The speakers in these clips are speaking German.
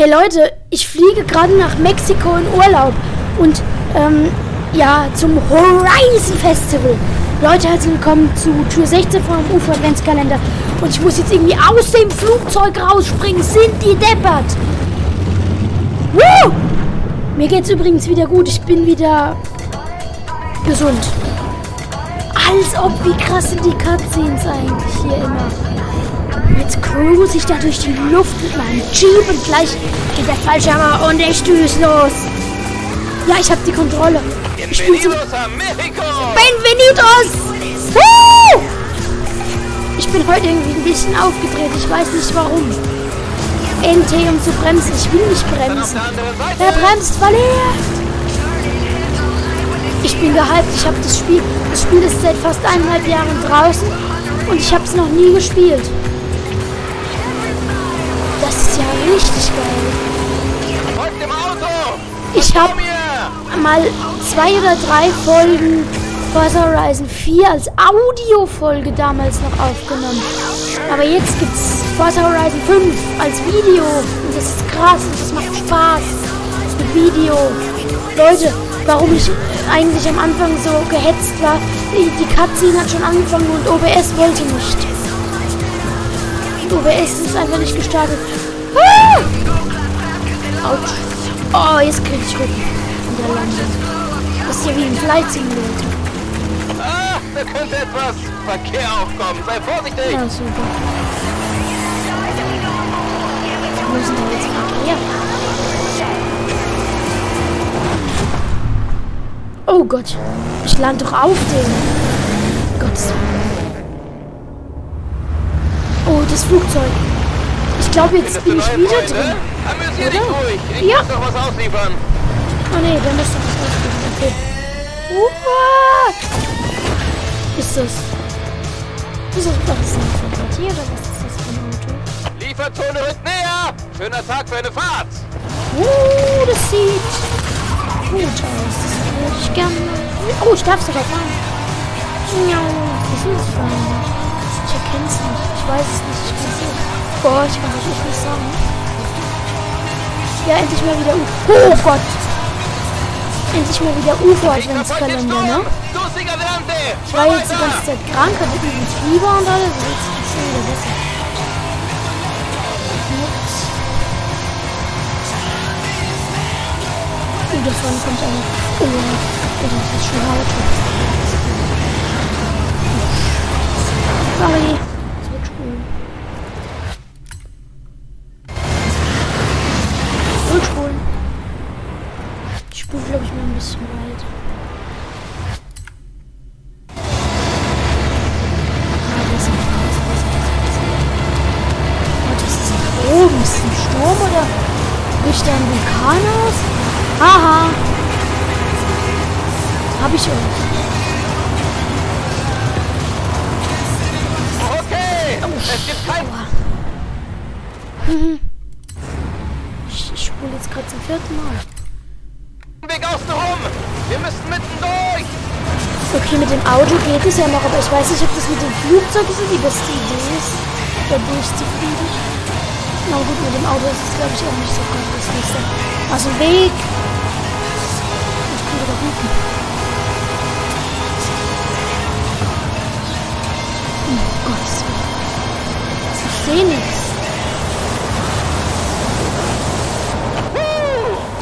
Hey Leute, ich fliege gerade nach Mexiko in Urlaub und ähm, ja, zum Horizon Festival. Leute, herzlich willkommen zu Tür 16 vom UFO Adventskalender. Und ich muss jetzt irgendwie aus dem Flugzeug rausspringen. Sind die deppert? Woo! Mir geht's übrigens wieder gut. Ich bin wieder gesund. Als ob, wie krass sind die Cutscenes eigentlich hier immer. Jetzt cruise ich da durch die Luft mit meinem Jeep und gleich geht der Fallschirmer und ich düse los. Ja, ich habe die Kontrolle. Ich bin so! Benvenidos! Woo! Ich bin heute irgendwie ein bisschen aufgedreht. Ich weiß nicht warum. NT, um zu bremsen. Ich will nicht bremsen. Wer bremst, verliert. Ich bin gehypt. Ich habe das Spiel. Das Spiel ist seit fast eineinhalb Jahren draußen und ich habe es noch nie gespielt. Richtig geil. Ich habe mal zwei oder drei Folgen Forza Horizon 4 als Audiofolge damals noch aufgenommen. Aber jetzt gibt's Forza Horizon 5 als Video. Und das ist krass und das macht Spaß. Mit Video. Leute, warum ich eigentlich am Anfang so gehetzt war, die Cutscene hat schon angefangen und OBS wollte nicht. OBS ist einfach nicht gestartet. Ah! Autsch. Oh, jetzt krieg ich Rücken. In der Landung. Das ist ja wie ein Flight Simulator. Ah, da könnte etwas Verkehr aufkommen. Sei vorsichtig! Ja, super. Ist denn da jetzt Verkehr? Oh Gott. Ich lande doch auf den. Gottes Willen. Oh, das Flugzeug. Ich glaube, jetzt bin ich wieder Freunde? drin. Amüsier dich ruhig. Ich Ja. muss noch was ausliefern. Oh nee, der muss doch was ausgeben. Okay. Uah! Ist das? Ist das für ein Quartier oder was ist das für ein Auto? Lieferzone rückt näher! Schöner Tag für eine Fahrt! Uh, das sieht gut aus. Das würde ich gerne. Oh, ich darf sogar fahren. Ja, was ist für ein? Ich erkenne es nicht. Ich weiß es nicht. Ich kann es nicht. Boah, ich kann das echt nicht sagen. Ja, endlich mal wieder UFO. Oh Gott. Endlich mal wieder UFO-Adventskalender, ne? Ich war jetzt die ganze Zeit krank, hatte übrigens Fieber und alles. Jetzt ist es schon wieder besser. Ups. Oh, davon kommt ein... Oh, das ist schon Auto. Sorry. Hab ich euch. Okay! Es gibt kein... Ich, ich spule jetzt gerade zum vierten Mal. Weg außen rum! Wir müssen mitten durch! Okay, mit dem Auto geht es ja noch, aber ich weiß nicht, ob das mit dem Flugzeug so die beste Idee ist, da durchzufliegen. Na gut, mit dem Auto ist es, glaube ich, auch nicht so gut. Das ist so. Aus dem Weg. Sehe nichts.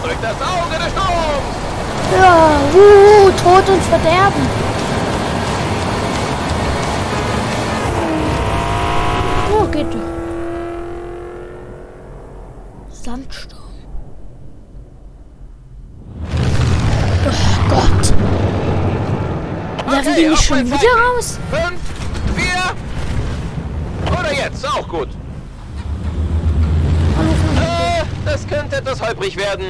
Durch das Auge des Sturms! Ja, uh, Tod und Verderben. Oh, geht doch. Sandsturm. Oh Gott. Die Okay, mich auf schon wieder raus? Jetzt, auch gut. Äh, das könnte etwas holprig werden.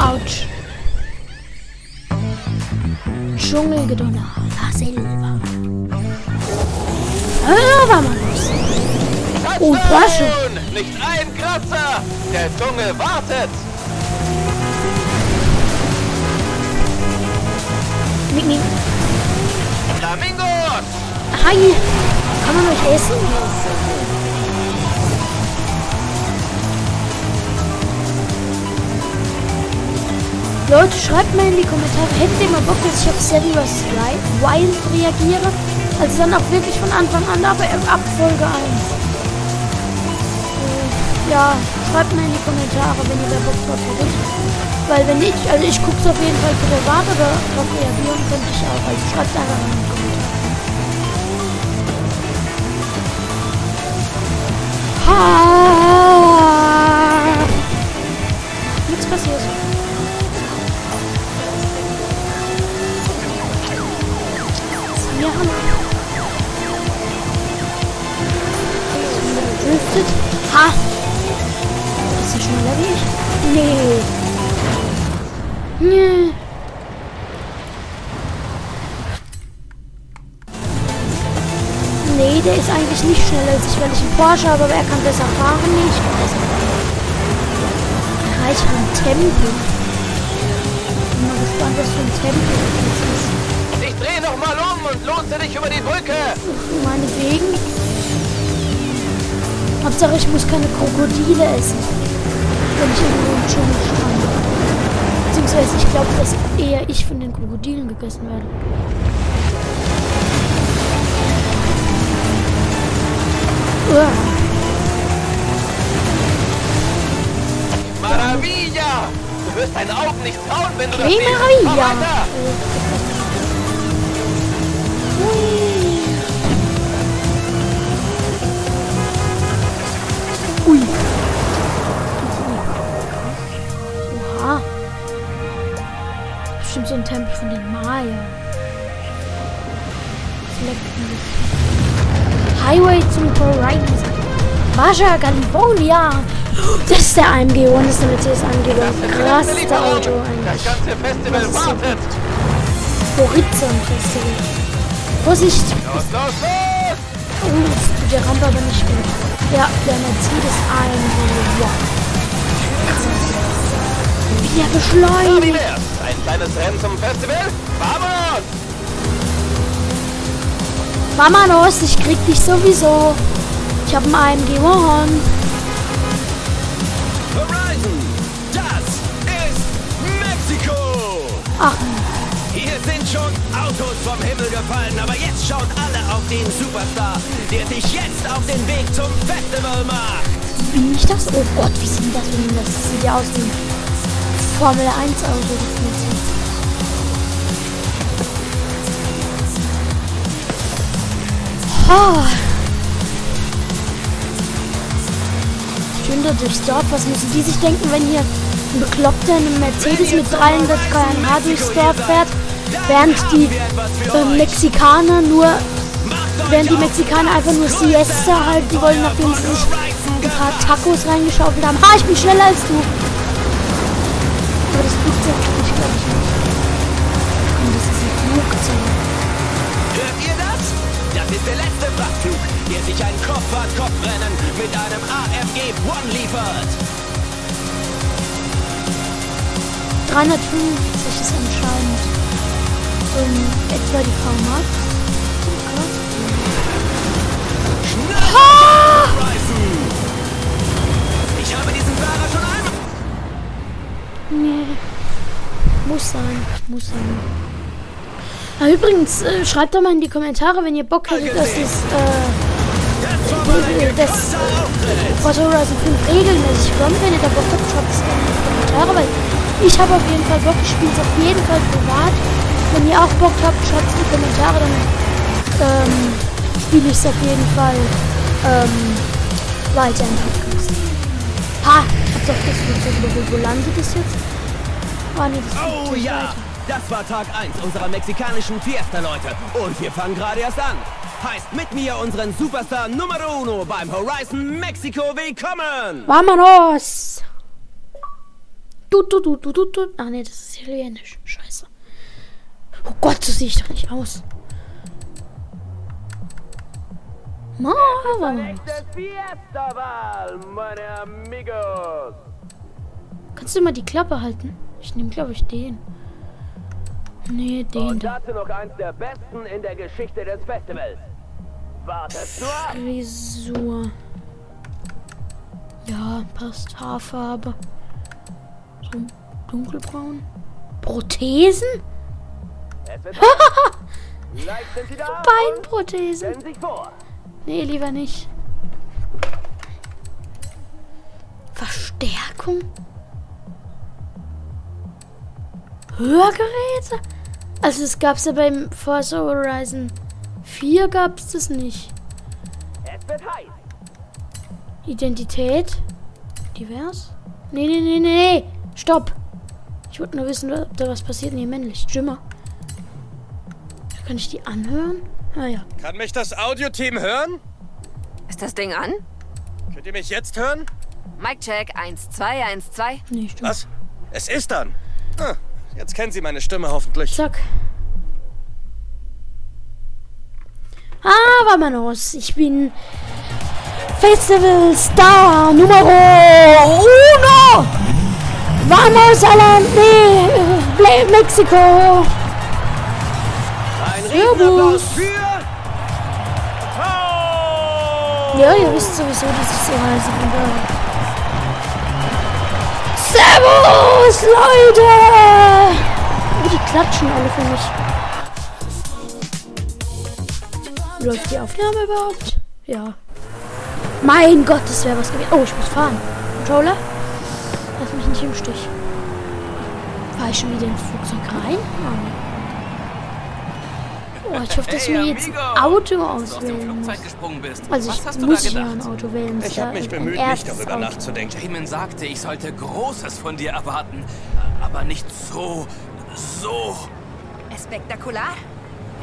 Autsch. Dschungelgedonner. La Selva. Ah, war mal los. Oh! Nicht ein Kratzer! Der Dschungel wartet! Mick. Flamingos! Hi. Kann man euch essen? Leute, schreibt mal in die Kommentare, hättet ihr mal Bock, dass ich auf Seven vs. Wild reagiere? Also dann auch wirklich von Anfang an, aber im Abfolge 1. Äh, ja, schreibt mal in die Kommentare, wenn ihr da Bock drauf hättet. Weil wenn nicht, also ich guck's auf jeden Fall privat, aber drauf reagieren könnte ich auch. Also schreibt einfach mal in die Kommentare. Ha! Nichts passiert. Wir haben gedriftet. Ha! Ist er schneller wie ich? Nee. Nee. Nee, schneller als ich, weil ich einen Porsche habe, aber er kann besser fahren. Ich besser fahren. Erreiche ein Tempo. Bin mal gespannt, was für ein Tempo das ist. Ich dreh noch mal um und lotse dich über die Brücke. Meinetwegen. Hauptsache, ich muss keine Krokodile essen. Wenn ich irgendwo im Dschungel strande. Beziehungsweise, ich glaube, dass eher ich von den Krokodilen gegessen werde. Uah. Maravilla! Du wirst deinen Augen nicht trauen, wenn du das Hey, siehst. Maravilla! Ui. Oha. Bestimmt so ein Tempel von den Maya. Mich. Highway zum Horizon. Baja California. Das ist der AMG One, das ist der Mercedes AMG One. Krass, der. Auto Das ganze Festival Das wartet. Horizon Festival. Vorsicht. Los, los, los! Oh, das tut der Rampe aber nicht gut. Ja, der Mercedes AMG One. Wie er beschleunigt. Ein kleines Rennen zum Festival? Vamos! Mamanos, ich krieg dich sowieso. Ich hab einen AMG One. Horizon, das ist Mexiko! Ach, Hier sind schon Autos vom Himmel gefallen, aber jetzt schaut alle auf den Superstar, der dich jetzt auf den Weg zum Festival macht. bin ich das? Oh Gott, wie sieht das denn? Das sieht ja aus wie ein Formel 1 Auto. Oh. Schön durchs Dorf. Was müssen die sich denken, wenn hier ein Bekloppter in einem Mercedes mit 300 km/h durchs Dorf fährt, während die äh, Mexikaner nur, während die Mexikaner einfach nur Siesta halten wollen, nachdem sie sich ein paar Tacos reingeschaufelt haben. Ha, ich bin schneller als du. Aber das Flugzeug ich, glaube ich, nicht. Komm, das ist ein Flugzeug. Ist der letzte Frachtflug, der sich ein Kopf-an-Kopf-Rennen mit einem AMG One liefert. 350 ist anscheinend in etwa die VMA. Horizon! Ich habe diesen Fahrer schon einmal... Nee. Muss sein. Muss sein. Ah, übrigens, äh, schreibt doch mal in die Kommentare, wenn ihr Bock hättet, dass das, äh, das Forza Horizon 5 regelmäßig kommt. Wenn ihr da Bock habt, schreibt es gerne in die Kommentare, weil ich habe auf jeden Fall Bock. Ich spiele es auf jeden Fall privat. Wenn ihr auch Bock habt, schreibt es in die Kommentare, dann ähm, spiele ich es auf jeden Fall ähm, weiter im Podcast. Ha! Hab doch das Flugzeug überholt. Wo landet es jetzt? Ah, nee, das Oh ja! weiter. Das war Tag 1 unserer mexikanischen Fiesta, Leute. Und wir fangen gerade erst an. Heißt mit mir unseren Superstar Numero Uno beim Horizon Mexiko willkommen! Vamonos! Du, du, du, du, du, du. Ach nee, das ist italienisch. Scheiße. Oh Gott, so sehe ich doch nicht aus. Ma, Vamonos. Fiesta-Wahl, meine amigos. Kannst du mal die Klappe halten? Ich nehme, glaube ich, den. Nee, den Und da. dazu noch eins der besten in der Geschichte des Festivals. Wartet nur ab. Frisur. Ja, passt. Haarfarbe. So dunkelbraun. Prothesen? Beinprothesen. Nee, lieber nicht. Verstärkung? Hörgeräte? Also das gab's ja beim Forza Horizon 4 gab's das nicht. Es wird heiß. Identität? Divers? Nee, nee, nee, nee, nee. Stopp. Ich wollte nur wissen, ob da was passiert. Nee, männlich. Jimmer. Kann ich die anhören? Ah ja. Kann mich das Audioteam hören? Ist das Ding an? Könnt ihr mich jetzt hören? Mic check 1, 2, 1, 2. Nee, stimmt. Was? Es ist an. Ah, jetzt kennen Sie meine Stimme hoffentlich. Zack. Ah, vámonos. Ich bin Festival Star Numero Uno. Vamos a la... Nee, äh, Mexiko. Ein Riesenapplaus für... Ja, ihr wisst sowieso, dass ich so heiße. Servus, Leute! Die klatschen alle für mich. Läuft die Aufnahme überhaupt? Ja. Mein Gott, das wäre was gewesen. Oh, ich muss fahren. Controller? Lass mich nicht im Stich. Fahr ich schon wieder ins Flugzeug rein? Oh, ich hoffe, dass ich mir jetzt ein Auto auswählen muss. gesprungen bist. Also Was ich hast du muss da ja gedacht? ein Auto wählen. Ich habe mich bemüht, nicht darüber nachzudenken. Damon sagte, ich sollte Großes von dir erwarten. Aber nicht so, so. Spektakular?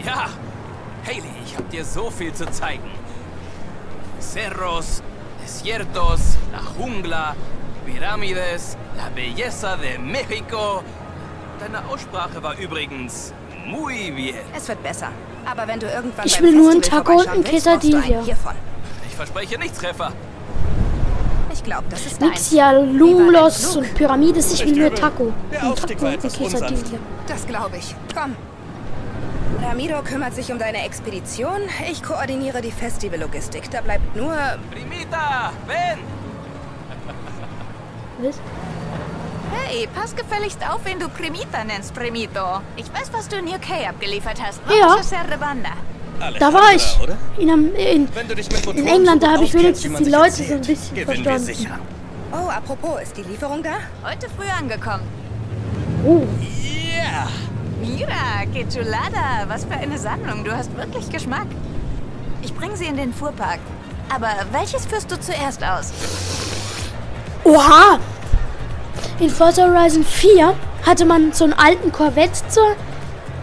Ja, Haley, ich habe dir so viel zu zeigen. Cerros, desiertos, la jungla, Piramides, la belleza de México. Deine Aussprache war übrigens muy bien. Es wird besser. Aber wenn du irgendwann Ich will nur einen Taco und einen Quesadilla. Hiervon. Ich verspreche nichts, Treffer. Ich glaube, das ist Nix dein. ja Lumlos und Pyramides, ich will nur. Taco. Der Taco und. Quesadilla. Das glaube ich. Komm. Ramiro kümmert sich um deine Expedition. Ich koordiniere die Festivallogistik. Da bleibt nur... Primita, ven. Was? Hey, pass gefälligst auf, wen du Primita nennst, Primito. Ich weiß, was du in UK abgeliefert hast. Ja. Da war ich. In, in, Wenn in England, da habe ich wenigstens die Leute so ein bisschen verstanden. sicher. Oh, apropos, ist die Lieferung da? Heute früh angekommen. Oh, Yeah! Mira, que chulada. Was für eine Sammlung. Du hast wirklich Geschmack. Ich bringe sie in den Fuhrpark. Aber welches führst du zuerst aus? Oha! In Forza Horizon 4 hatte man so einen alten Corvette zur.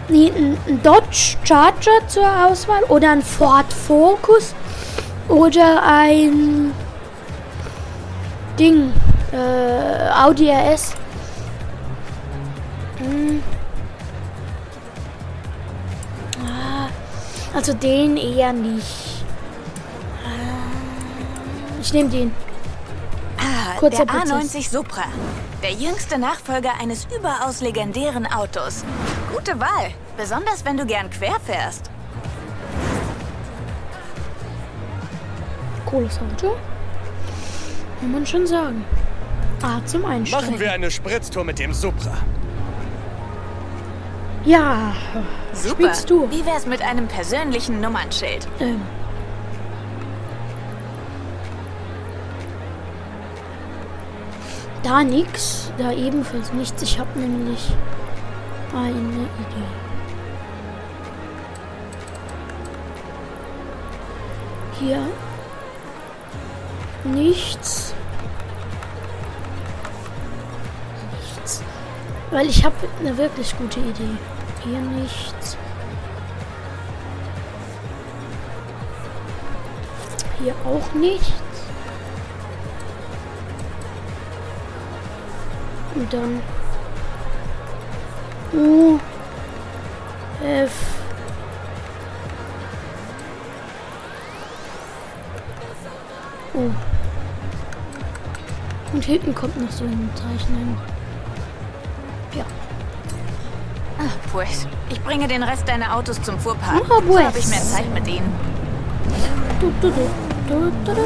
Nee, einen einen Dodge Charger zur Auswahl oder ein Ford Focus oder ein Ding. Äh, Audi RS. Hm. Ah, also den eher nicht. Ah, Ich nehme den. Ah, Kurzer der Prozess. A90 Supra. Der jüngste Nachfolger eines überaus legendären Autos. Gute Wahl. Besonders wenn du gern quer fährst. Cooles Auto. Kann man schon sagen. Ah, zum Einsteigen. Machen wir eine Spritztour mit dem Supra. Ja. Super. Spielst du? Wie wär's mit einem persönlichen Nummernschild? Ähm. Da nix, da ebenfalls nichts. Ich habe nämlich eine Idee. Hier nichts. Nichts. Weil ich habe eine wirklich gute Idee. Hier nichts. Hier auch nichts. Und dann U F O. Und hinten kommt noch so ein Zeichen. Ja. Ah, pues. Ich bringe den Rest deiner Autos zum Fuhrpark. So pues. habe ich mehr Zeit mit ihnen. Du, du, du, du, du, du, du,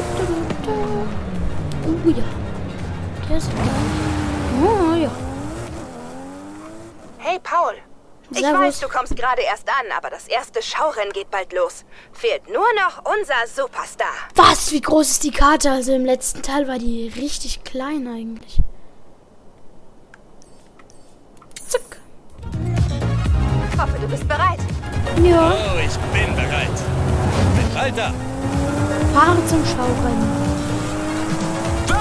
du. Oh ja. Der ist da. Oh ja. Hey, Paul. Ich Servus. weiß, du kommst gerade erst an, aber das erste Schaurennen geht bald los. Fehlt nur noch unser Superstar. Was? Wie groß ist die Karte? Also im letzten Teil war die richtig klein eigentlich. Zack. Hoffe, du bist bereit. Ja, Oh, ich bin bereit. Alter, fahre zum Schaurennen.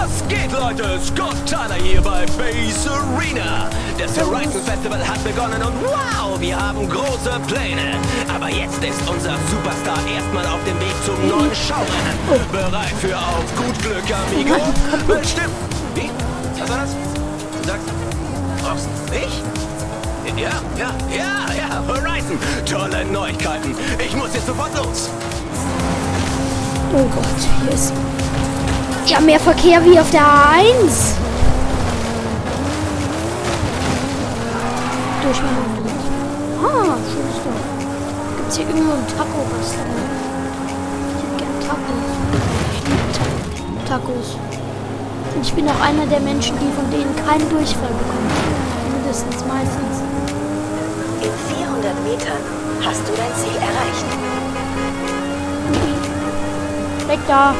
Was geht, Leute? Scott Tyler hier bei Base Arena. Das Horizon Festival hat begonnen und wow, wir haben große Pläne. Aber jetzt ist unser Superstar erstmal auf dem Weg zum neuen Schaurennen. Bereit für auf gut Glück, Amigo? Bestimmt. Wie? Was war das? Du sagst, brauchst ich? Ja, ja, ja, ja, Horizon. Tolle Neuigkeiten. Ich muss jetzt sofort los. Oh Gott, hier ist ja mehr Verkehr wie auf der A1. Durch. Ah, schönes Dorf. Gibt's hier irgendwo ein Taco-Restaurant? Ich hätte gern Tacos. Ich liebe Ta Tacos. Und ich bin auch einer der Menschen, die von denen keinen Durchfall bekommen. Mindestens meistens. In 400 Metern hast du dein Ziel erreicht. Weg da.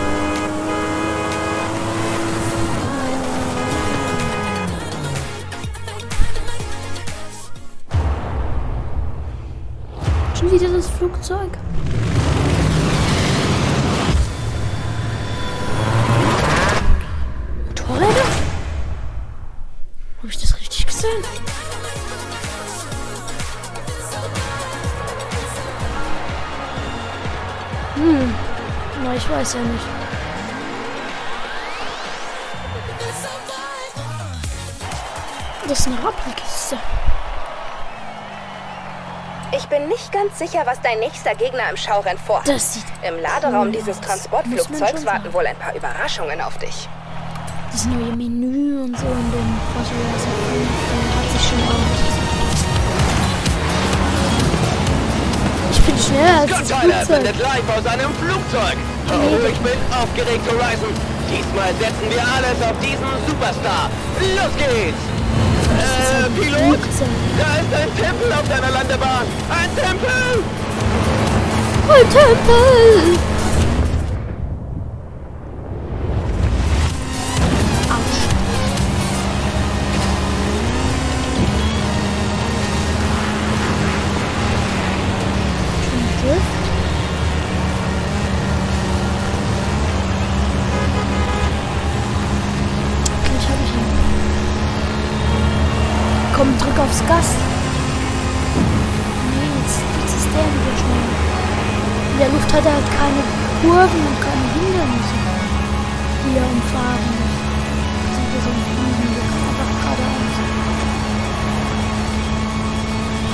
Schon wieder das Flugzeug. Motorräder? Habe ich das richtig gesehen? Hm. Na, ich weiß ja nicht. Das ist eine Rappelkiste. Ich bin nicht ganz sicher, was dein nächster Gegner im Schaurennen vorhat. Das sieht Im Laderaum cool dieses aus. Transportflugzeugs warten wohl ein paar Überraschungen auf dich. das neue Menü und so in dem 5, äh, hat sich schon aus. Ich bin schneller als Scott Tyler sendet live aus einem Flugzeug. Oh, ich bin aufgeregt, Horizon. Diesmal setzen wir alles auf diesen Superstar. Los geht's! Äh, Pilot? Da ist ein Tempel auf deiner Landebahn. Ein Tempel! Oh, Tempel!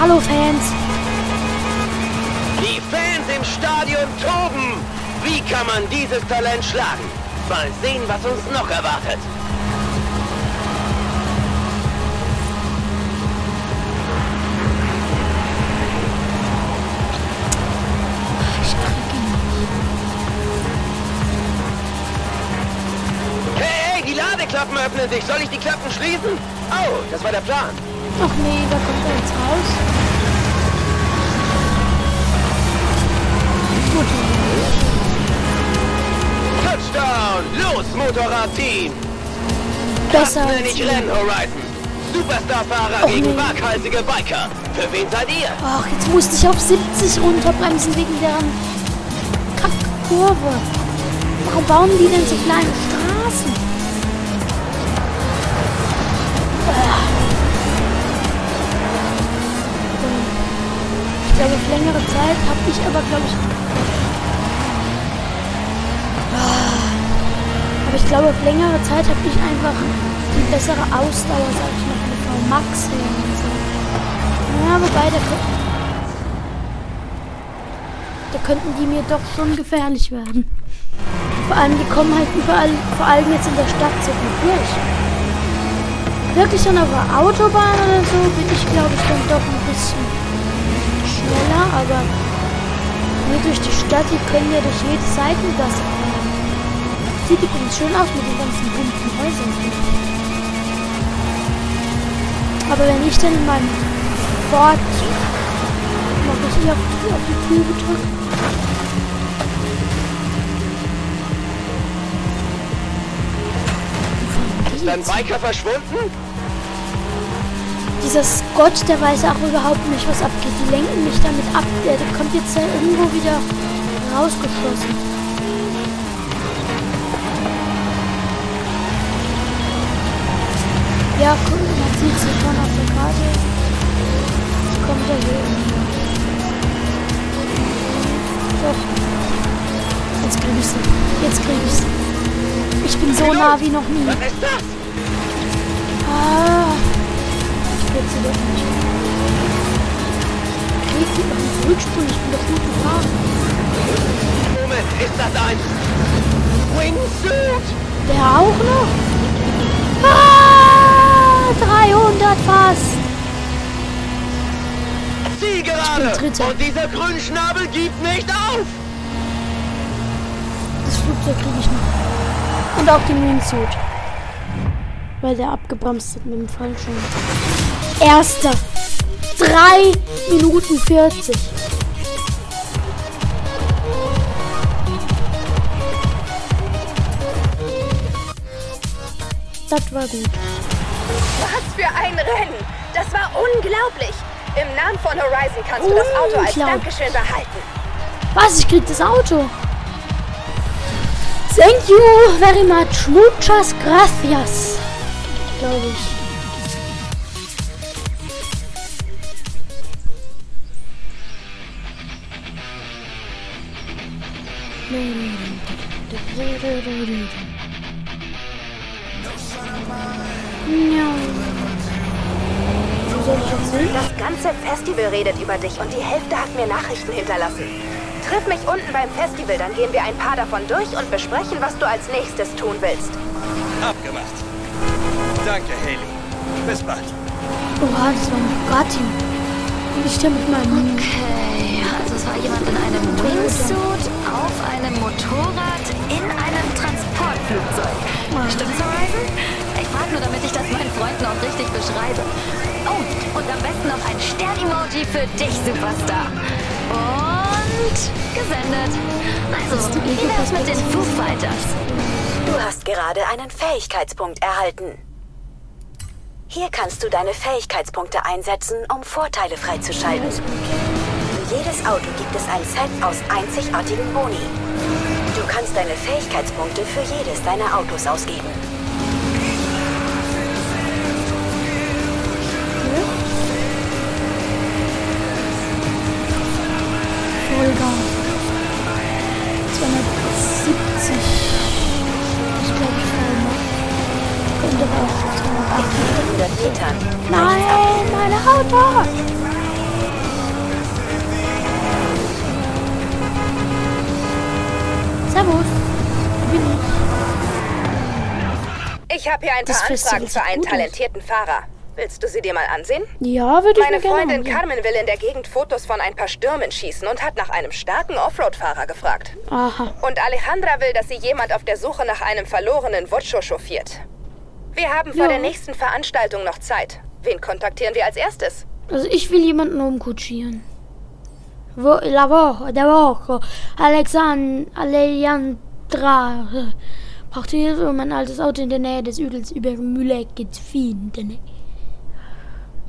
Hallo Fans! Die Fans im Stadion toben. Wie kann man dieses Talent schlagen? Mal sehen, was uns noch erwartet. Hey, hey, die Ladeklappen öffnen sich. Soll ich die Klappen schließen? Oh, das war der Plan. Ach nee, da kommt er jetzt raus. Touchdown! Los, Motorradteam! besser als ich wir. Rennen Horizon. Superstar-Fahrer Och, gegen nee. waghalsige Biker. Für wen seid ihr? Ach, jetzt musste ich auf 70 runterbremsen wegen deren Kackkurve. Warum bauen die denn so kleine Straßen? Ich glaube, längere Zeit habe ich aber, glaube ich... Ah. Aber ich glaube, auf längere Zeit habe ich einfach die bessere Ausdauer, sag ich mal, der V-Max her und so. Ja, wobei, da, da könnten die mir doch schon gefährlich werden. Vor allem, die kommen halt überall, vor allem jetzt in der Stadt so gut durch. Wirklich auf der Autobahn oder so bin ich, glaube ich, dann doch ein bisschen schneller, aber hier durch die Stadt, die können ja durch jede Seitengasse fahren. Sieht übrigens schön aus mit den ganzen bunten Häusern. Aber wenn ich dann in meinem sofort noch richtig auf, auf die Tür drücken. Ist dein Biker verschwunden? Dieser Scott, der weiß auch überhaupt nicht, was abgeht. Die lenken mich damit ab. Der, kommt jetzt irgendwo wieder rausgeschossen. Ja, guck, man sieht sie schon auf der Karte. Kommt er hier. Doch. Jetzt krieg ich sie. Jetzt krieg ich sie. Ich bin so nah wie noch nie. Was ist das? Ah. Ich krieg sie doch nicht. Krieg sie doch nicht zurückspulen. Ich bin doch gut gefahren. Moment, ist das ein Wingsuit? Der auch noch? Ah, 300 fast. Zieh gerade! Und dieser Grünschnabel gibt nicht auf! Das Flugzeug kriege ich noch. Und auch den Wingsuit. Weil der abgebremst hat mit dem Fallschirm. Erster. 3 Minuten 40. Das war gut. Was für ein Rennen! Das war unglaublich! Im Namen von Horizon kannst du das Auto als. Dankeschön behalten. Was? Ich krieg das Auto. Thank you very much. Muchas gracias. Glaube ich. Ja. Wo soll ich jetzt hin? Das ganze Festival redet über dich und die Hälfte hat mir Nachrichten hinterlassen. Triff mich unten beim Festival, dann gehen wir ein paar davon durch und besprechen, was du als nächstes tun willst. Abgemacht. Danke, Haley. Bis bald. Oha, das war ein Bugatti. Und ich stehe mit meinem... Okay, also es war jemand in einem Wingsuit, auf einem Motorrad, in einem Transportflugzeug. Stimmt's, Horizon? Nur, damit ich das meinen Freunden auch richtig beschreibe. Oh, und am besten noch ein Stern-Emoji für dich, Superstar. Und gesendet. Also, wie wär's mit den Foo Fighters? Du hast gerade einen Fähigkeitspunkt erhalten. Hier kannst du deine Fähigkeitspunkte einsetzen, um Vorteile freizuschalten. Für jedes Auto gibt es ein Set aus einzigartigen Boni. Du kannst deine Fähigkeitspunkte für jedes deiner Autos ausgeben. Vollgas. 270. Ich glaube, ich fahre noch. Könnte aber auch 280. 100 Metern. Nein, meine Auto! Servus. Wo bin ich? Ich habe hier ein paar Anfragen für einen talentierten Fahrer. Willst du sie dir mal ansehen? Ja, würde ich Meine mir gerne Freundin ansehen. Carmen will in der Gegend Fotos von ein paar Stürmen schießen und hat nach einem starken Offroad-Fahrer gefragt. Aha. Und Alejandra will, dass sie jemand auf der Suche nach einem verlorenen Vocho chauffiert. Wir haben vor Ja. der nächsten Veranstaltung noch Zeit. Wen kontaktieren wir als erstes? Also ich will jemanden umkutschieren. La Woche, der Woche. Alexand, Alejandra. Braucht Hilfe, um mein altes Auto in der Nähe des Üdels über Mülecke zu finden.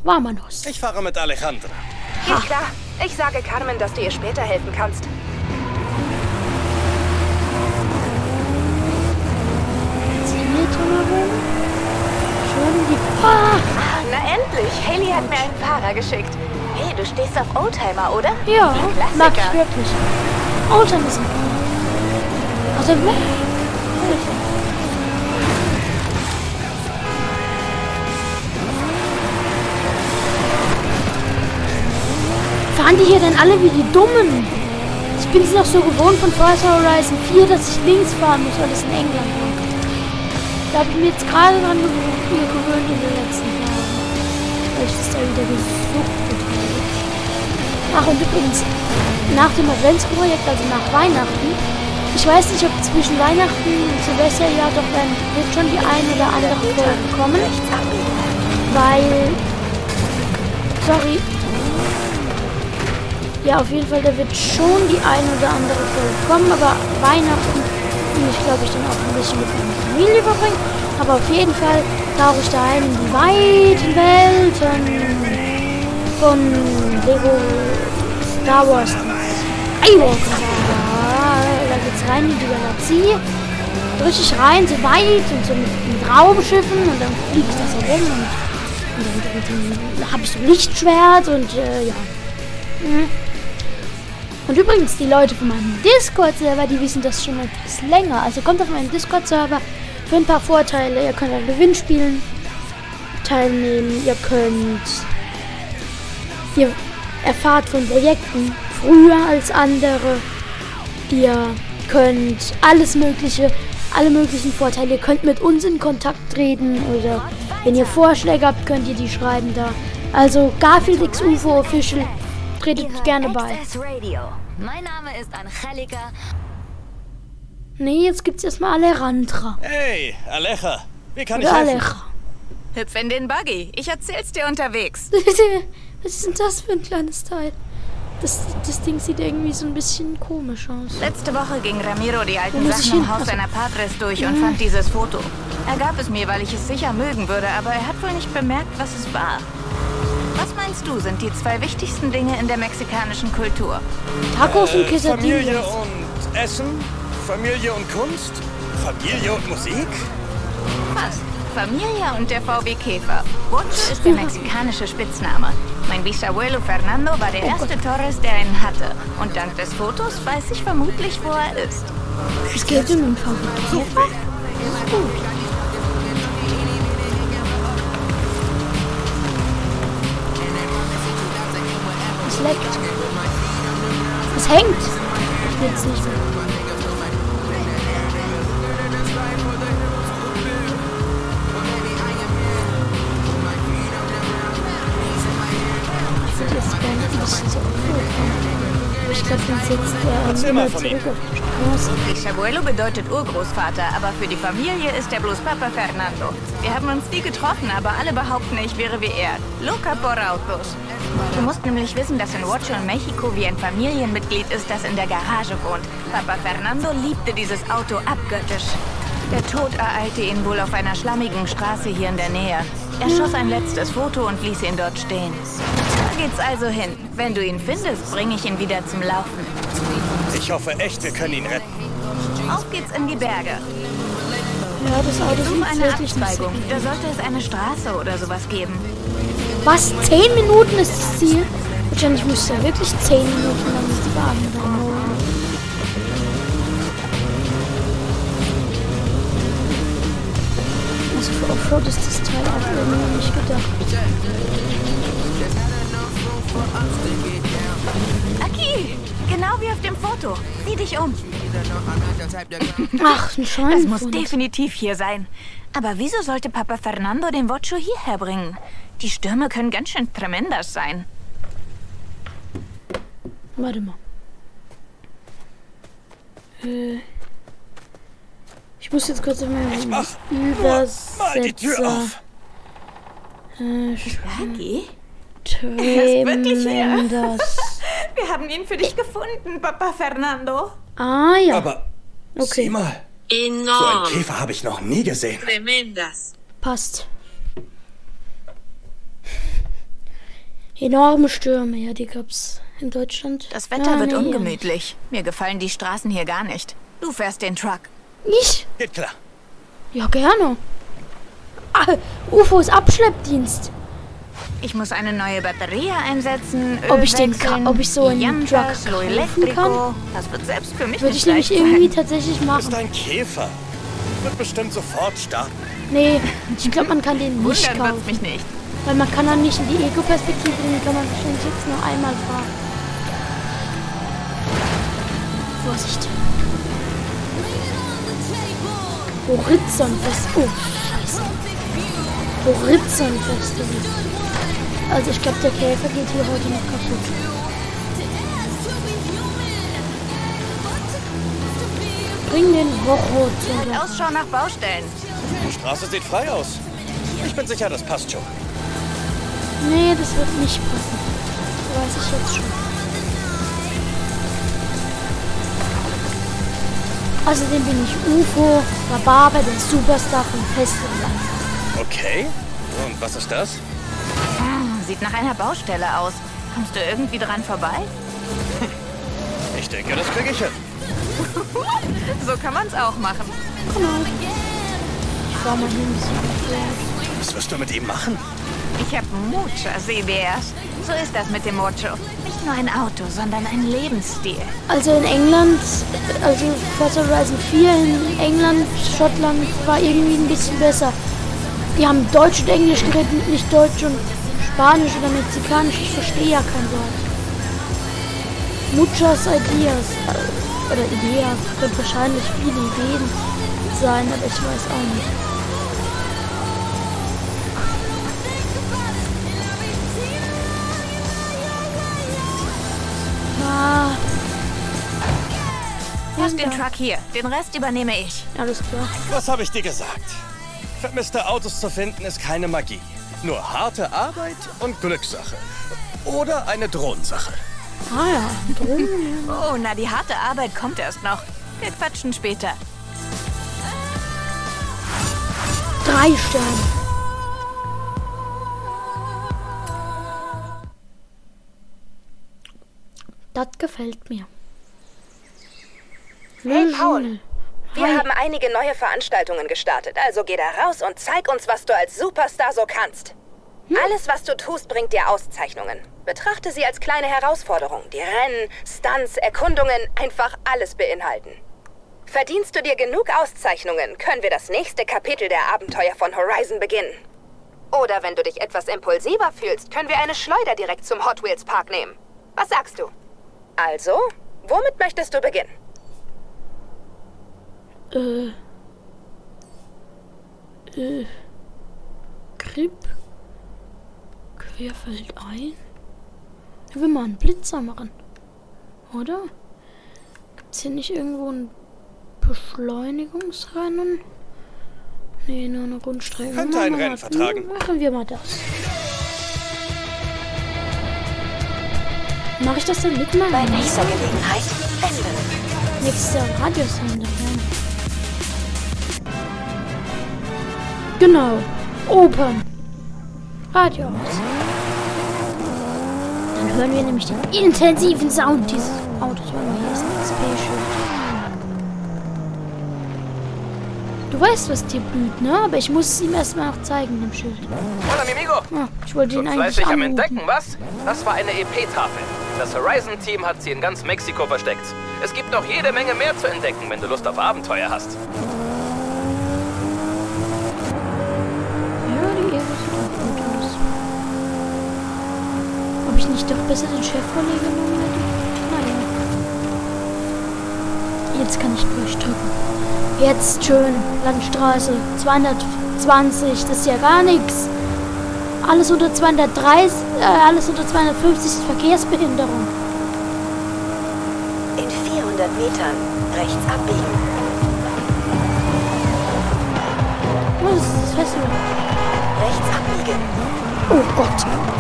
Vámonos. Ich fahre mit Alejandra. Geht klar. Ich sage Carmen, dass du ihr später helfen kannst. Hier drumherum. Schon die... Ah, Na endlich! Haley hat mir einen Fahrer geschickt. Hey, du stehst auf Oldtimer, oder? ja, mag ich wirklich. Oldtimer sind. Also, Fahren die hier denn alle wie die Dummen? Ich bin es noch so gewohnt von Forza Horizon 4, dass ich links fahren muss, weil es in England war. Da habe ich mir jetzt gerade dran gewöhnt, in den letzten Jahren. Weil ich das da wieder gesuchtet habe. Ach, und übrigens, nach dem Adventsprojekt, also nach Weihnachten, ich weiß nicht, ob zwischen Weihnachten und Silvester ja doch dann wird schon die eine oder andere Folge kommen, weil, sorry, ja, auf jeden Fall, da wird schon die ein oder andere Folge kommen, aber Weihnachten will ich, glaube ich, dann auch ein bisschen mit meiner Familie verbringen. Aber auf jeden Fall tauche ich da ein in die weiten Welten von Lego Star Wars Skywalker. Da geht's rein in die Galaxie. Richtig rein, so weit und so mit, mit Raumschiffen und dann fliegt das so und, und dann, dann, dann habe ich so ein Lichtschwert und äh, ja. Mhm. Und übrigens, die Leute von meinem Discord-Server, die wissen das schon etwas länger. Also kommt auf meinen Discord-Server für ein paar Vorteile. Ihr könnt an Gewinnspielen teilnehmen. Ihr könnt... Ihr erfahrt von Projekten früher als andere. Ihr könnt alles mögliche, alle möglichen Vorteile. Ihr könnt mit uns in Kontakt treten oder wenn ihr Vorschläge habt, könnt ihr die schreiben da. Also Garfield X UFO Official tretet gerne bei. Radio. Mein Name ist Angelika. Nee, jetzt gibt's erstmal Alerantra. Hey, Alecha. Wie kann ich Oder helfen? Alecha. Hüpf in den Buggy. Ich erzähl's dir unterwegs. Was ist denn das für ein kleines Teil? Das, das Ding sieht irgendwie so ein bisschen komisch aus. Letzte Woche ging Ramiro die alten ich Sachen im? Haus Achso. seiner Patres durch und fand dieses Foto. Er gab es mir, weil ich es sicher mögen würde, aber er hat wohl nicht bemerkt, was es war. Was meinst du, sind die zwei wichtigsten Dinge in der mexikanischen Kultur? Tacos und Äh, Familie Quesadillas. und Essen, Familie und Kunst, Familie und Musik. Fast. Familie und der VW Käfer. Bocho ist der mexikanische Spitzname. Mein Bisabuelo Fernando war der erste Torres, der einen hatte. Und dank des Fotos weiß ich vermutlich, wo er ist. Es geht um den VW Käfer. Ist gut. Es leckt. Es hängt. Nicht mehr. Ein bisschen so cool. Aber ich glaube, dann setzt er Erzähl ihn mal immer von ihm. zurück auf die Straße. Bedeutet Urgroßvater, aber für die Familie ist er bloß Papa Fernando. Wir haben uns nie getroffen, aber alle behaupten, ich wäre wie er. Loca por autos. Du musst nämlich wissen, dass in Huacho in Mexiko wie ein Familienmitglied ist, das in der Garage wohnt. Papa Fernando liebte dieses Auto abgöttisch. Der Tod ereilte ihn wohl auf einer schlammigen Straße hier in der Nähe. Er schoss ein letztes Foto und ließ ihn dort stehen. Da geht's also hin. Wenn du ihn findest, bringe ich ihn wieder zum Laufen. Ich hoffe echt, wir können ihn retten. Auf geht's in die Berge. Ja, das Auto Um sieht eine Abzweigung. Da sollte es eine Straße oder sowas geben. Was? Zehn Minuten ist das Ziel? Wahrscheinlich müsste er wirklich zehn Minuten lang dann. Also für Offroad ist das Teil auch irgendwie nicht gedacht. Aki! Genau wie auf dem Foto. Sieh dich um. Ach, ein Es Schein. muss definitiv hier sein. Aber wieso sollte Papa Fernando den Vocho hierher bringen? Die Stürme können ganz schön tremendas sein. Warte mal. Äh, ich muss jetzt kurz einmal Mach nur mal die Tür Übersetzer. auf. Äh? Tremendous. Wir haben ihn für dich gefunden, Papa Fernando. Ah ja. Aber Okay. sieh mal, so einen Enorm, Käfer habe ich noch nie gesehen. tremendas. Passt. Enorme Stürme, ja, die gab's in Deutschland. Das Wetter Ah, wird nee, ungemütlich. Mir gefallen die Straßen hier gar nicht. Du fährst den Truck. nicht. Ich? Geht klar. Ja, gerne. Ah, UFOs Abschleppdienst. Ich muss eine neue Batterie einsetzen. Ob Öl ich den wechseln, ob ich so einen Truck kaufen kann? Das wird selbst für mich Würde ich nämlich irgendwie tatsächlich Ist machen. ein Käfer. Wird bestimmt sofort starten. Nee, ich glaube, man kann den nicht Wundern kaufen. mich nicht. Weil man kann dann nicht in die Ego-Perspektive, den kann man wahrscheinlich jetzt nur einmal fahren. Vorsicht. Horizontfest. Oh, scheiße. Horizontfestival. Also ich glaube, der Käfer geht hier heute noch kaputt. Bring den Rocho zu. Halt Ausschau nach Baustellen. Die Straße sieht frei aus. Ich bin sicher, das passt schon. Nee, das wird nicht passen. Weiß ich jetzt schon. Außerdem bin ich UFO, Rhabarber, der Superstar von Fest. Okay, und was ist das? Sieht nach einer Baustelle aus. Kommst du irgendwie dran vorbei? Ich denke, das kriege ich hin. So kann man's auch machen. Ich fahr mal hier ein bisschen. Was wirst du mit ihm machen? Ich habe mucha CBS. So ist das mit dem Mocho. Nicht nur ein Auto, sondern ein Lebensstil. Also in England, also Forza Horizon 4 in England, Schottland war irgendwie ein bisschen besser. Die haben Deutsch und Englisch geredet, nicht Deutsch und Spanisch oder Mexikanisch. Ich verstehe ja kein Wort. Muchas Ideas. äh, Oder Ideas. Wird wahrscheinlich viele Ideen sein, aber ich weiß auch nicht. Ah. Lass den Truck hier. Den Rest übernehme ich. Alles klar. Was habe ich dir gesagt? Vermisste Autos zu finden ist keine Magie. Nur harte Arbeit und Glückssache. Oder eine Drohnensache. Ah ja, Drohnen. Oh, na, die harte Arbeit kommt erst noch. Wir quatschen später. Drei Sterne. Das gefällt mir. Hey, Paul. Wir Hi. haben einige neue Veranstaltungen gestartet, also geh da raus und zeig uns, was du als Superstar so kannst. Alles, was du tust, bringt dir Auszeichnungen. Betrachte sie als kleine Herausforderung, die Rennen, Stunts, Erkundungen, einfach alles beinhalten. Verdienst du dir genug Auszeichnungen, können wir das nächste Kapitel der Abenteuer von Horizon beginnen. Oder wenn du dich etwas impulsiver fühlst, können wir eine Schleuder direkt zum Hot Wheels Park nehmen. Was sagst du? Also, womit möchtest du beginnen? Äh. Äh. Grip. Querfeld ein. Ich will mal einen Blitzer machen. Oder? Gibt's hier nicht irgendwo ein Beschleunigungsrennen? Nee, nur eine Rundstrecke. Könnte ein Machen wir Rennen mal- vertragen. Machen wir mal das. Mach ich das dann mit Bei meinem nächster Gelegenheit Ende. nächster Radiosender? Genau. Open. Radio aus. Dann hören wir nämlich den intensiven Sound dieses Autos. Mal, hier ist ein XP-Schild. Du weißt, was dir blüht, ne? Aber ich muss es ihm erstmal noch zeigen, dem Schild. Hola, mi amigo. Ah, ich wollte ihn eigentlich fleißig am anrufen. Entdecken, was? Das war eine EP-Tafel. Das Horizon-Team hat sie in ganz Mexiko versteckt. Es gibt noch jede Menge mehr zu entdecken, wenn du Lust auf Abenteuer hast. Doch besser den Chevrolet genommen hätte? Naja. Jetzt kann ich durchdrücken. Jetzt schön. Landstraße. 220. Das ist ja gar nichts. Alles unter 230, äh, alles unter 250 ist Verkehrsbehinderung. In 400 Metern rechts abbiegen. Das ist das Festival. Rechts abbiegen. Oh Gott.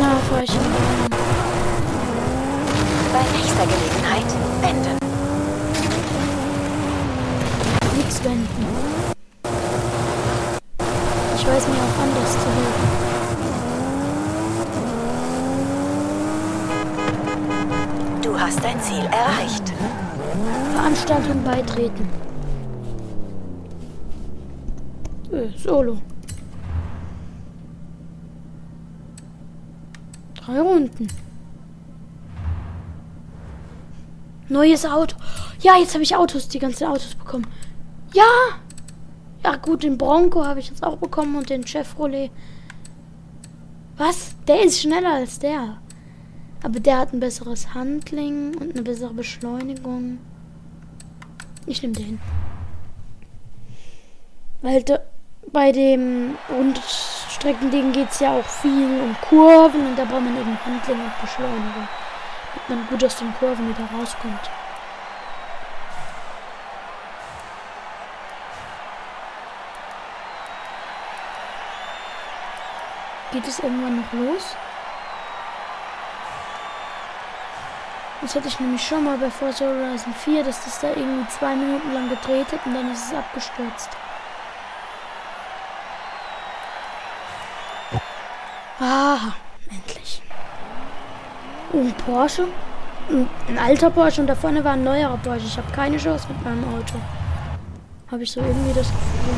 Na, ich hin. Bei nächster Gelegenheit wenden. Nichts wenden. Ich weiß mir auch anders zu helfen. Du hast dein Ziel erreicht. Veranstaltung beitreten. Äh, Solo. Drei Runden. Neues Auto. Ja, jetzt habe ich Autos, die ganzen Autos bekommen. Ja! Ja gut, den Bronco habe ich jetzt auch bekommen und den Chevrolet. Was? Der ist schneller als der. Aber der hat ein besseres Handling und eine bessere Beschleunigung. Ich nehme den. Weil da, bei dem Rundstreckending geht es ja auch viel um Kurven und da braucht man eben Handling und Beschleunigung. Damit man gut aus den Kurven wieder rauskommt. Geht es irgendwann noch los? Das hatte ich nämlich schon mal bei Forza Horizon 4, dass das da irgendwie zwei Minuten lang gedreht hat und dann ist es abgestürzt. Ah, endlich. Und ein Porsche. Ein alter Porsche und da vorne war ein neuerer Porsche. Ich habe keine Chance mit meinem Auto. Habe ich so irgendwie das Gefühl.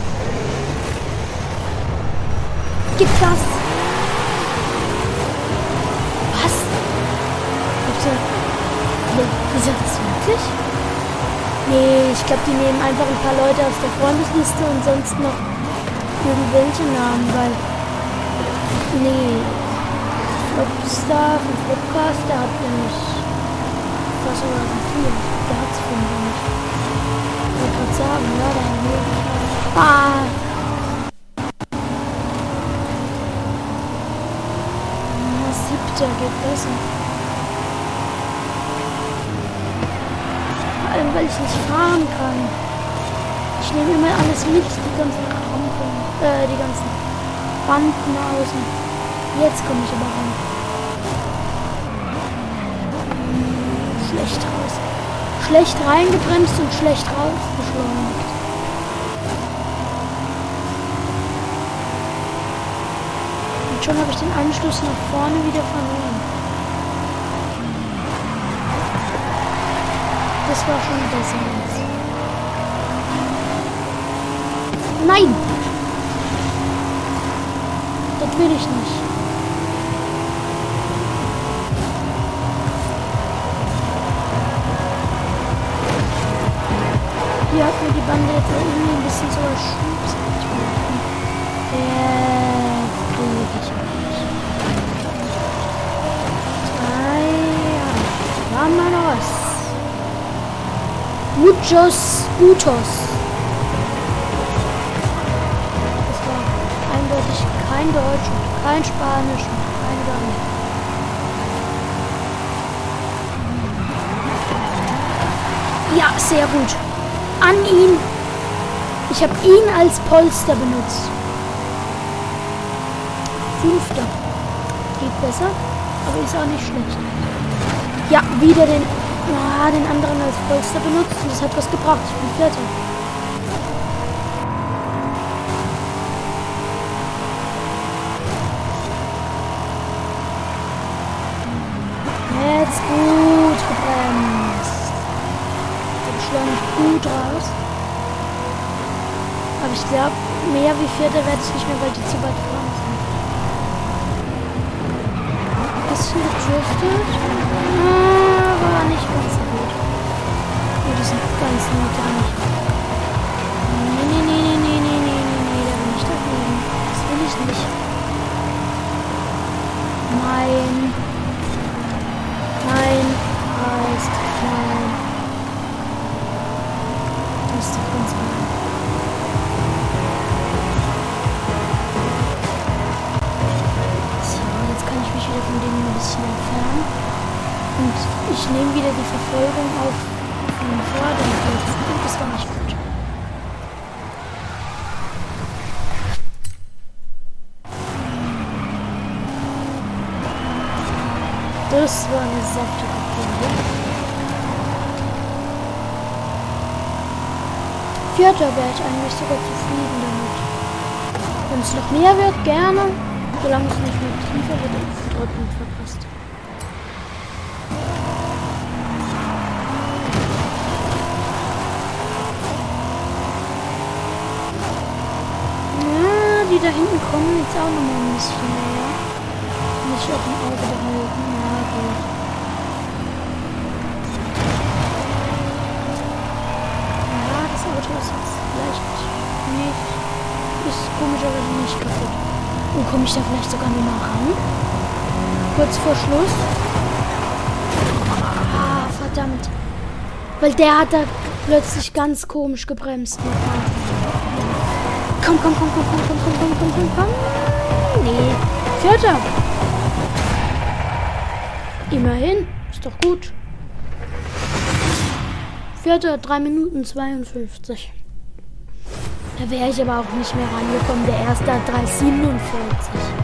Gib Gas! Was? Bitte? Nee, ist das wirklich? Nee, ich glaube, die nehmen einfach ein paar Leute aus der Freundesliste und sonst noch irgendwelche Namen, weil Nee. Flopstar von Flopcast, der hat nämlich fast sogar viel. Der hat's von mir nicht. Ich wollte gerade sagen, ja, der hat mir Ah! Na, siebter geht besser. Vor allem, weil ich nicht fahren kann. Ich nehme immer alles mit, die ganzen Rampen, äh, die ganzen Banden außen. Jetzt komme ich aber ran. Schlecht raus. Schlecht reingebremst und schlecht rausgeschleunigt. Und schon habe ich den Anschluss nach vorne wieder verloren. Das war schon besser jetzt. Nein! Das will ich nicht. Muchos Gutos. Das war eindeutig kein Deutsch und kein Spanisch und kein Gar Ja, sehr gut an ihn. Ich habe ihn als Polster benutzt. Fünfter. Geht besser, aber ist auch nicht schlecht. Ja, wieder den, ah, den anderen als Polster benutzt und das hat was gebracht. Ich bin Vierter. Glaube, mehr wie Vierter werde ich nicht mehr, weil die zu weit vorne sind. Bisschen gedriftet. Vierter wäre ich eigentlich sogar zufrieden damit. Wenn es noch mehr wird, gerne. Solange es nicht mehr tiefer wird. Rücken verpasst. Ja, die da hinten kommen jetzt auch noch mal ein bisschen näher. Muss ich auch im Auge behalten. Ja, gut. Ja, das Auto ist jetzt vielleicht nicht. Ist komischerweise nicht kaputt. Und komme ich da vielleicht sogar noch mal ran? Kurz vor Schluss. Ah, verdammt. Weil der hat da plötzlich ganz komisch gebremst. Komm, komm, komm, komm, komm, komm, komm, komm, komm, komm, komm. Nee. Vierter. Immerhin. Ist doch gut. Vierter, 3 Minuten 52. Da wäre ich aber auch nicht mehr rangekommen. Der erste hat 3,47.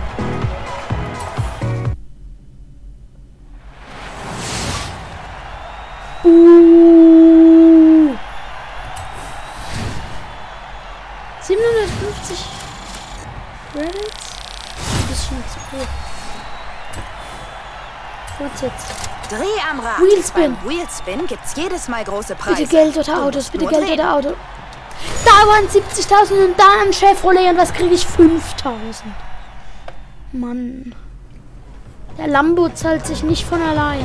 Wheelspin. Beim Wheelspin gibt's jedes Mal große Preise. Bitte Geld oder Autos, bitte Geld drehen. oder Auto. Da waren 70.000 und da ein Chevrolet und was kriege ich? 5.000. Mann. Der Lambo zahlt sich nicht von allein.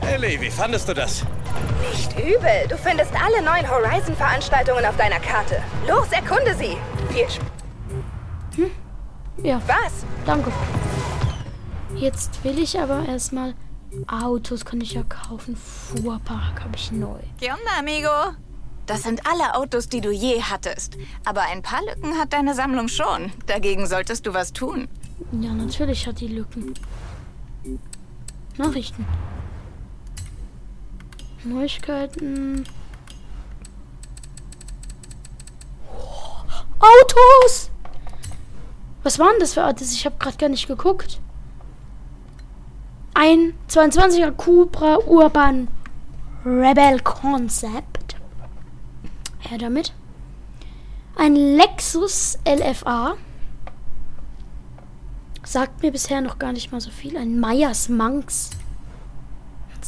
Ellie, wie fandest du das? Nicht übel. Du findest alle neuen Horizon-Veranstaltungen auf deiner Karte. Los, erkunde sie. Viel Spaß. Ja, Was? danke. Jetzt will ich aber erstmal Autos kann ich ja kaufen. Fuhrpark habe ich neu. ¿Qué onda, amigo? Das sind alle Autos, die du je hattest. Aber ein paar Lücken hat deine Sammlung schon. Dagegen solltest du was tun. Ja, natürlich hat die Lücken. Nachrichten. Neuigkeiten. Autos! Was waren das für Autos? Ich habe gerade gar nicht geguckt. Ein 22er Cupra Urban Rebel Concept. Her damit. Ein Lexus LFA. Sagt mir bisher noch gar nicht mal so viel. Ein Meyers Manx.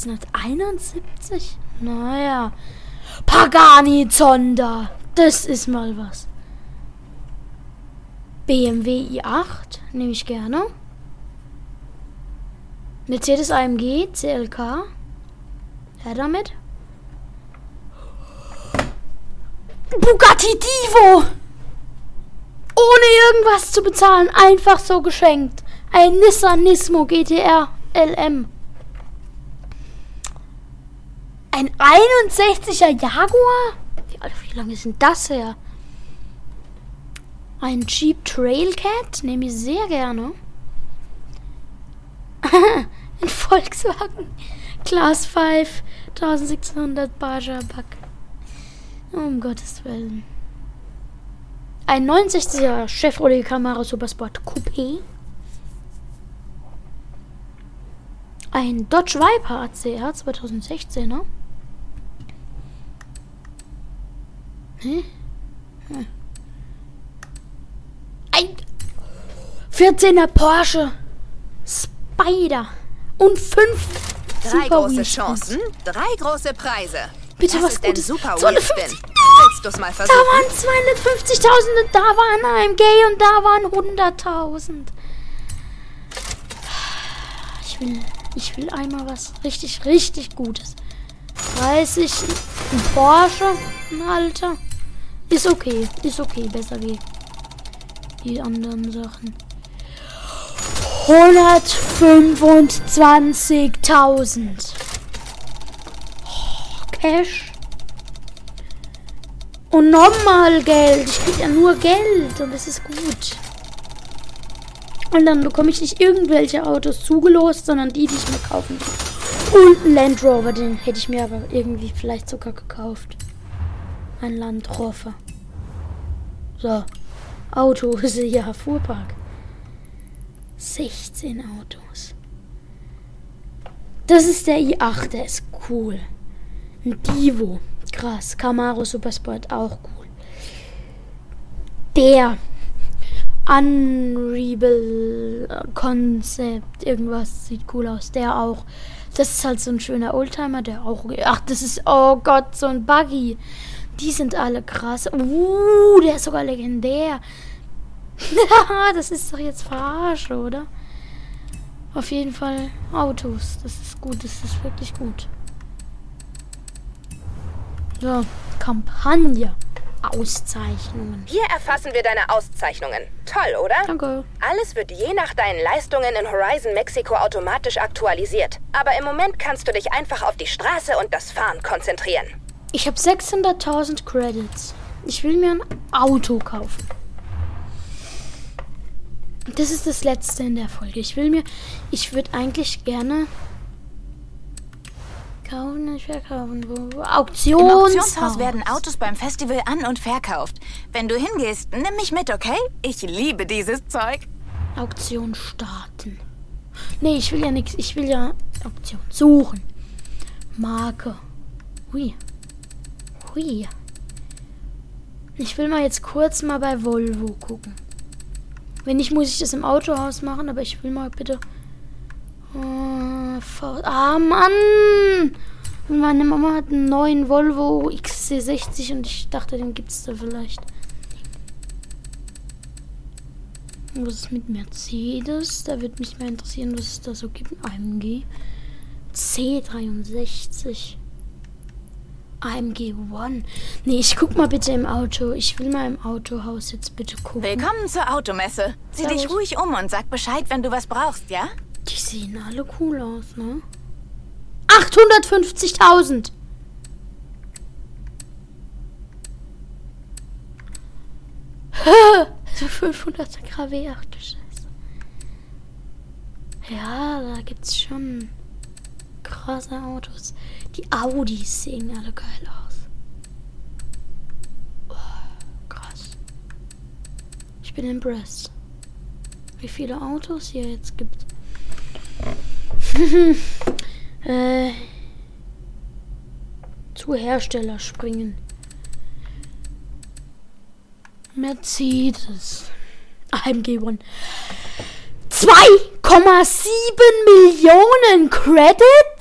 1971? Naja. Pagani Zonda. Das ist mal was. BMW i8. Nehme ich gerne. Mercedes AMG CLK. Ja, damit. Bugatti Divo. Ohne irgendwas zu bezahlen. Einfach so geschenkt. Ein Nissan Nismo GTR LM. Ein 61er Jaguar? Wie, wie lange ist denn das her? Ein Jeep Trailcat? Nehme ich sehr gerne. Ein Volkswagen. Class 5. 1600 Baja Back. Um Gottes Willen. Ein 69er Chevrolet Camaro Supersport Coupé. Ein Dodge Viper ACR 2016er. Hä? Hm. Ein 14er Porsche Spider und fünf Drei Super große Wheelspins. Chancen, drei große Preise. Bitte das was Gutes. super 250. Wheelspin. Willst du's mal Da versuchen? waren 250.000 und da war ein AMG und da waren 100.000. Ich will, ich will einmal was richtig, richtig Gutes. 30, ein Porsche, ein Alter. Ist okay, ist okay, besser wie die anderen Sachen. 125.000. Oh, Cash. Und nochmal Geld. Ich krieg ja nur Geld und das ist gut. Und dann bekomme ich nicht irgendwelche Autos zugelost, sondern die, die ich mir kaufen will. Und ein Land Rover, den hätte ich mir aber irgendwie vielleicht sogar gekauft. Ein Land Rover. So. Autos, ja, Fuhrpark. 16 Autos. Das ist der i8, der ist cool. Ein Divo. Krass. Camaro Supersport auch cool. Der Unreal Concept, irgendwas sieht cool aus. Der auch. Das ist halt so ein schöner Oldtimer, der auch. Ach, das ist. Oh Gott, so ein Buggy. Die sind alle krass. Uh, der ist sogar legendär. das ist doch jetzt verarsche, oder? Auf jeden Fall Autos. Das ist gut, das ist wirklich gut. So, Kampagne. Auszeichnungen. Hier erfassen wir deine Auszeichnungen. Toll, oder? Danke. Alles wird je nach deinen Leistungen in Horizon Mexico automatisch aktualisiert. Aber im Moment kannst du dich einfach auf die Straße und das Fahren konzentrieren. Ich habe 600.000 Credits. Ich will mir ein Auto kaufen. Das ist das letzte in der Folge. Ich will mir. Ich würde eigentlich gerne. Kaufen, nicht verkaufen. Wo- Im Auktionshaus. Auktionshaus werden Autos beim Festival an- und verkauft. Wenn du hingehst, nimm mich mit, okay? Ich liebe dieses Zeug. Auktion starten. Nee, ich will ja nichts. Ich will ja Auktion suchen. Marke. Hui. Hui. Ich will mal jetzt kurz mal bei Volvo gucken. Wenn nicht, muss ich das im Autohaus machen, aber ich will mal bitte. Oh, ah, Mann! Meine Mama hat einen neuen Volvo XC60 und ich dachte, den gibt es da vielleicht. Was ist mit Mercedes? Da würde mich mal interessieren, was es da so gibt. AMG. C63. AMG One. Nee, ich guck mal bitte im Auto. Ich will mal im Autohaus jetzt bitte gucken. Willkommen zur Automesse. Sieh Servus. dich ruhig um und sag Bescheid, wenn du was brauchst, ja? Die sehen alle cool aus, ne? 850.000! so 500 kW, ach du Scheiße. Ja, da gibt's schon krasse Autos. Die Audis sehen alle geil aus. Oh, krass. Ich bin impressed. Wie viele Autos hier jetzt gibt. äh, zu Hersteller springen. Mercedes. AMG One. 2,7 Millionen Credits?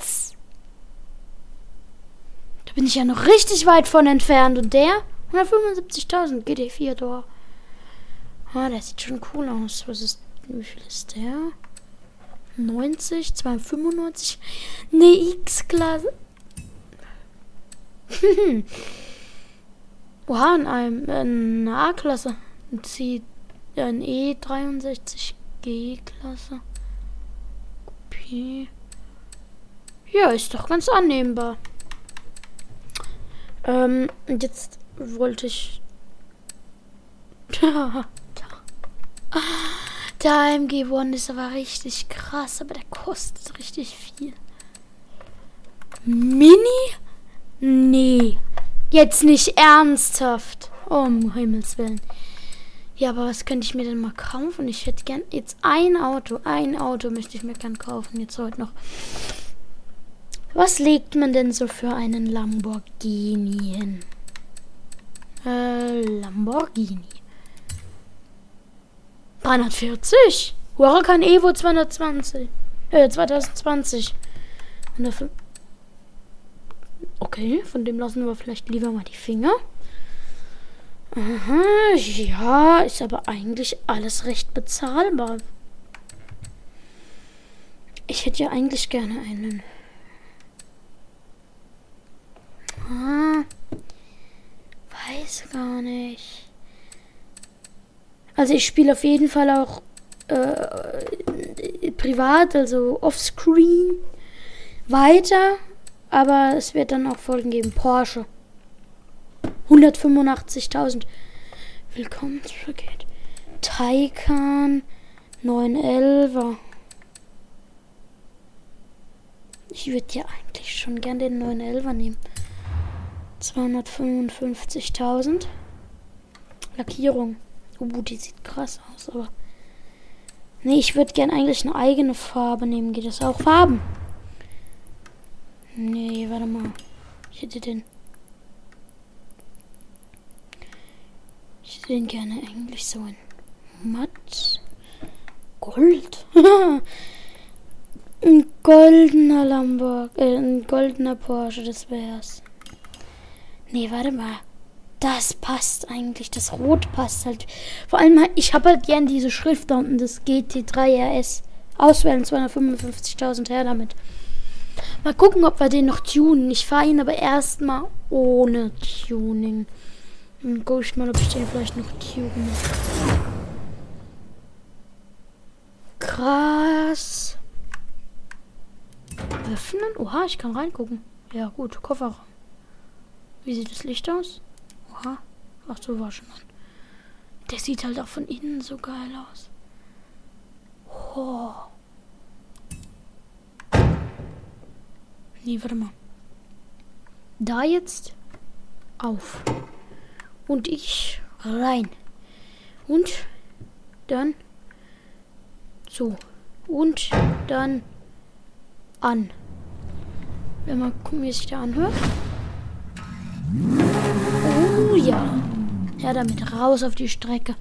Bin ich ja noch richtig weit von entfernt. Und der? 175.000 GT4 Door. Ah, der sieht schon cool aus. Was ist, wie viel ist der? 90, 295. Eine X-Klasse. Oha, in einem, in A-Klasse. Ein C, ein E63 G-Klasse. Kopie. Ja, ist doch ganz annehmbar. Ähm, jetzt wollte ich. Der AMG One ist aber richtig krass, aber der kostet richtig viel. Mini? Nee. Jetzt nicht ernsthaft. Um Himmels Willen. Ja, aber was könnte ich mir denn mal kaufen? Ich hätte gern jetzt ein Auto. Ein Auto möchte ich mir gern kaufen. Jetzt heute noch. Was legt man denn so für einen Lamborghini hin? Äh, Lamborghini. 340? Huracan Evo 220. Äh, 2020. Okay, von dem lassen wir vielleicht lieber mal die Finger. Aha, ja, ist aber eigentlich alles recht bezahlbar. Ich hätte ja eigentlich gerne einen. Ah, weiß gar nicht. Also ich spiele auf jeden Fall auch äh, privat, also offscreen weiter. Aber es wird dann auch Folgen geben. Porsche. 185.000. Willkommen zurück. Taycan 911er. Ich würde ja eigentlich schon gern den 911er nehmen. 255.000. Lackierung. Uh, die sieht krass aus, aber. Nee, ich würde gern eigentlich eine eigene Farbe nehmen. Geht das auch? Farben? Nee, warte mal. Ich hätte den. Ich hätte den gerne eigentlich so in matt. Gold. ein goldener Lamborg. Äh, ein goldener Porsche, das wär's. Nee, warte mal. Das passt eigentlich. Das Rot passt halt. Vor allem, ich habe halt gern diese Schrift da unten, das GT3 RS. Auswählen 255.000 her damit. Mal gucken, ob wir den noch tunen. Ich fahre ihn aber erstmal ohne Tuning. Dann gucke ich mal, ob ich den vielleicht noch tunen. Krass. Öffnen? Oha, ich kann reingucken. Ja, gut. Kofferraum. Wie sieht das Licht aus? Oha. Ach so, war schon an. Der sieht halt auch von innen so geil aus. Oh. Nee, warte mal. Da jetzt auf. Und ich rein. Und dann so. Und dann an. Wenn mal gucken, wie sich der anhört. Ja. Her damit, raus auf die Strecke.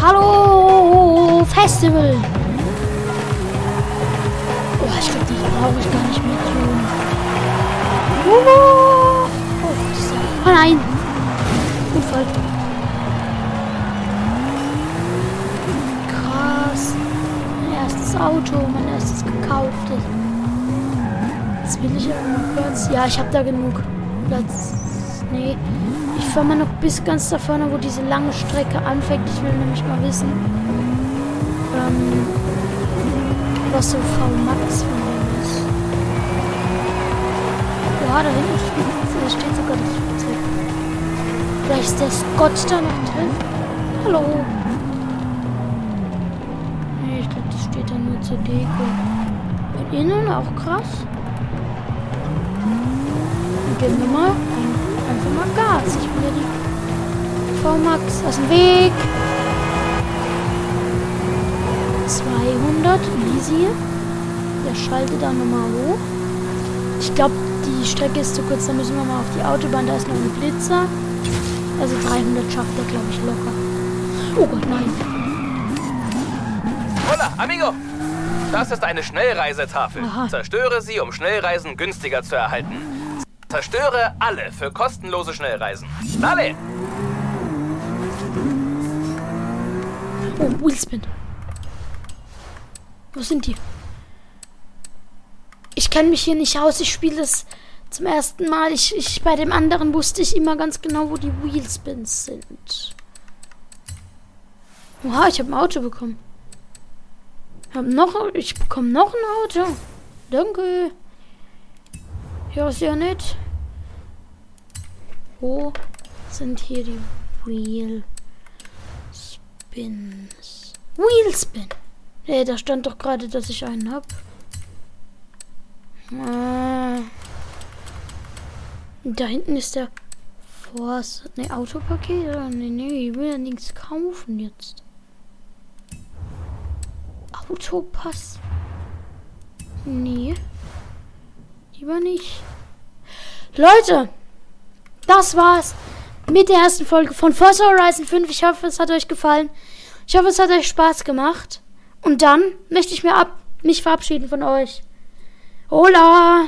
Hallo, Festival. Oh, ich glaube, die brauche ich gar nicht mehr. Oh, oh nein. Unfall. Krass. Mein Auto, mein erstes gekauftes. Jetzt will ich aber kurz. Ja, ich habe da genug Platz. Nee. Ich fahre mal noch bis ganz da vorne, wo diese lange Strecke anfängt. Ich will nämlich mal wissen, ähm, was so V-Max von dem ist. Ja, da hinten steht sogar das Flugzeug. Vielleicht ist der Scott da noch drin. Hallo. Zur Deko. Und innen auch krass. Gehen wir mal einfach mal Gas. Ich will ja die V-Max aus dem Weg. 200, easy. Der schaltet dann nochmal hoch. Ich glaube, die Strecke ist zu kurz, da müssen wir mal auf die Autobahn. Da ist noch ein Blitzer. Also 300 schafft er, glaube ich, locker. Oh Gott, nein. Hola, amigo! Das ist eine Schnellreisetafel. Zerstöre sie, um Schnellreisen günstiger zu erhalten. Zerstöre alle für kostenlose Schnellreisen. Dale! Oh, Wheelspin. Wo sind die? Ich kenne mich hier nicht aus. Ich spiele das zum ersten Mal. Ich, ich, bei dem anderen wusste ich immer ganz genau, wo die Wheelspins sind. Oha, ich habe ein Auto bekommen. Hab noch, ich bekomme noch ein Auto. Danke. Ja, ist ja nett. Wo sind hier die Wheelspins? Wheelspin. Nee, da stand doch gerade, dass ich einen hab. Ah. Da hinten ist der Force. Ne, Autopaket? Nee, nee, ich will ja nichts kaufen jetzt. Autopass? Nee. Lieber nicht. Leute! Das war's mit der ersten Folge von Forza Horizon 5. Ich hoffe, es hat euch gefallen. Ich hoffe, es hat euch Spaß gemacht. Und dann möchte ich mir ab mich verabschieden von euch. Hola!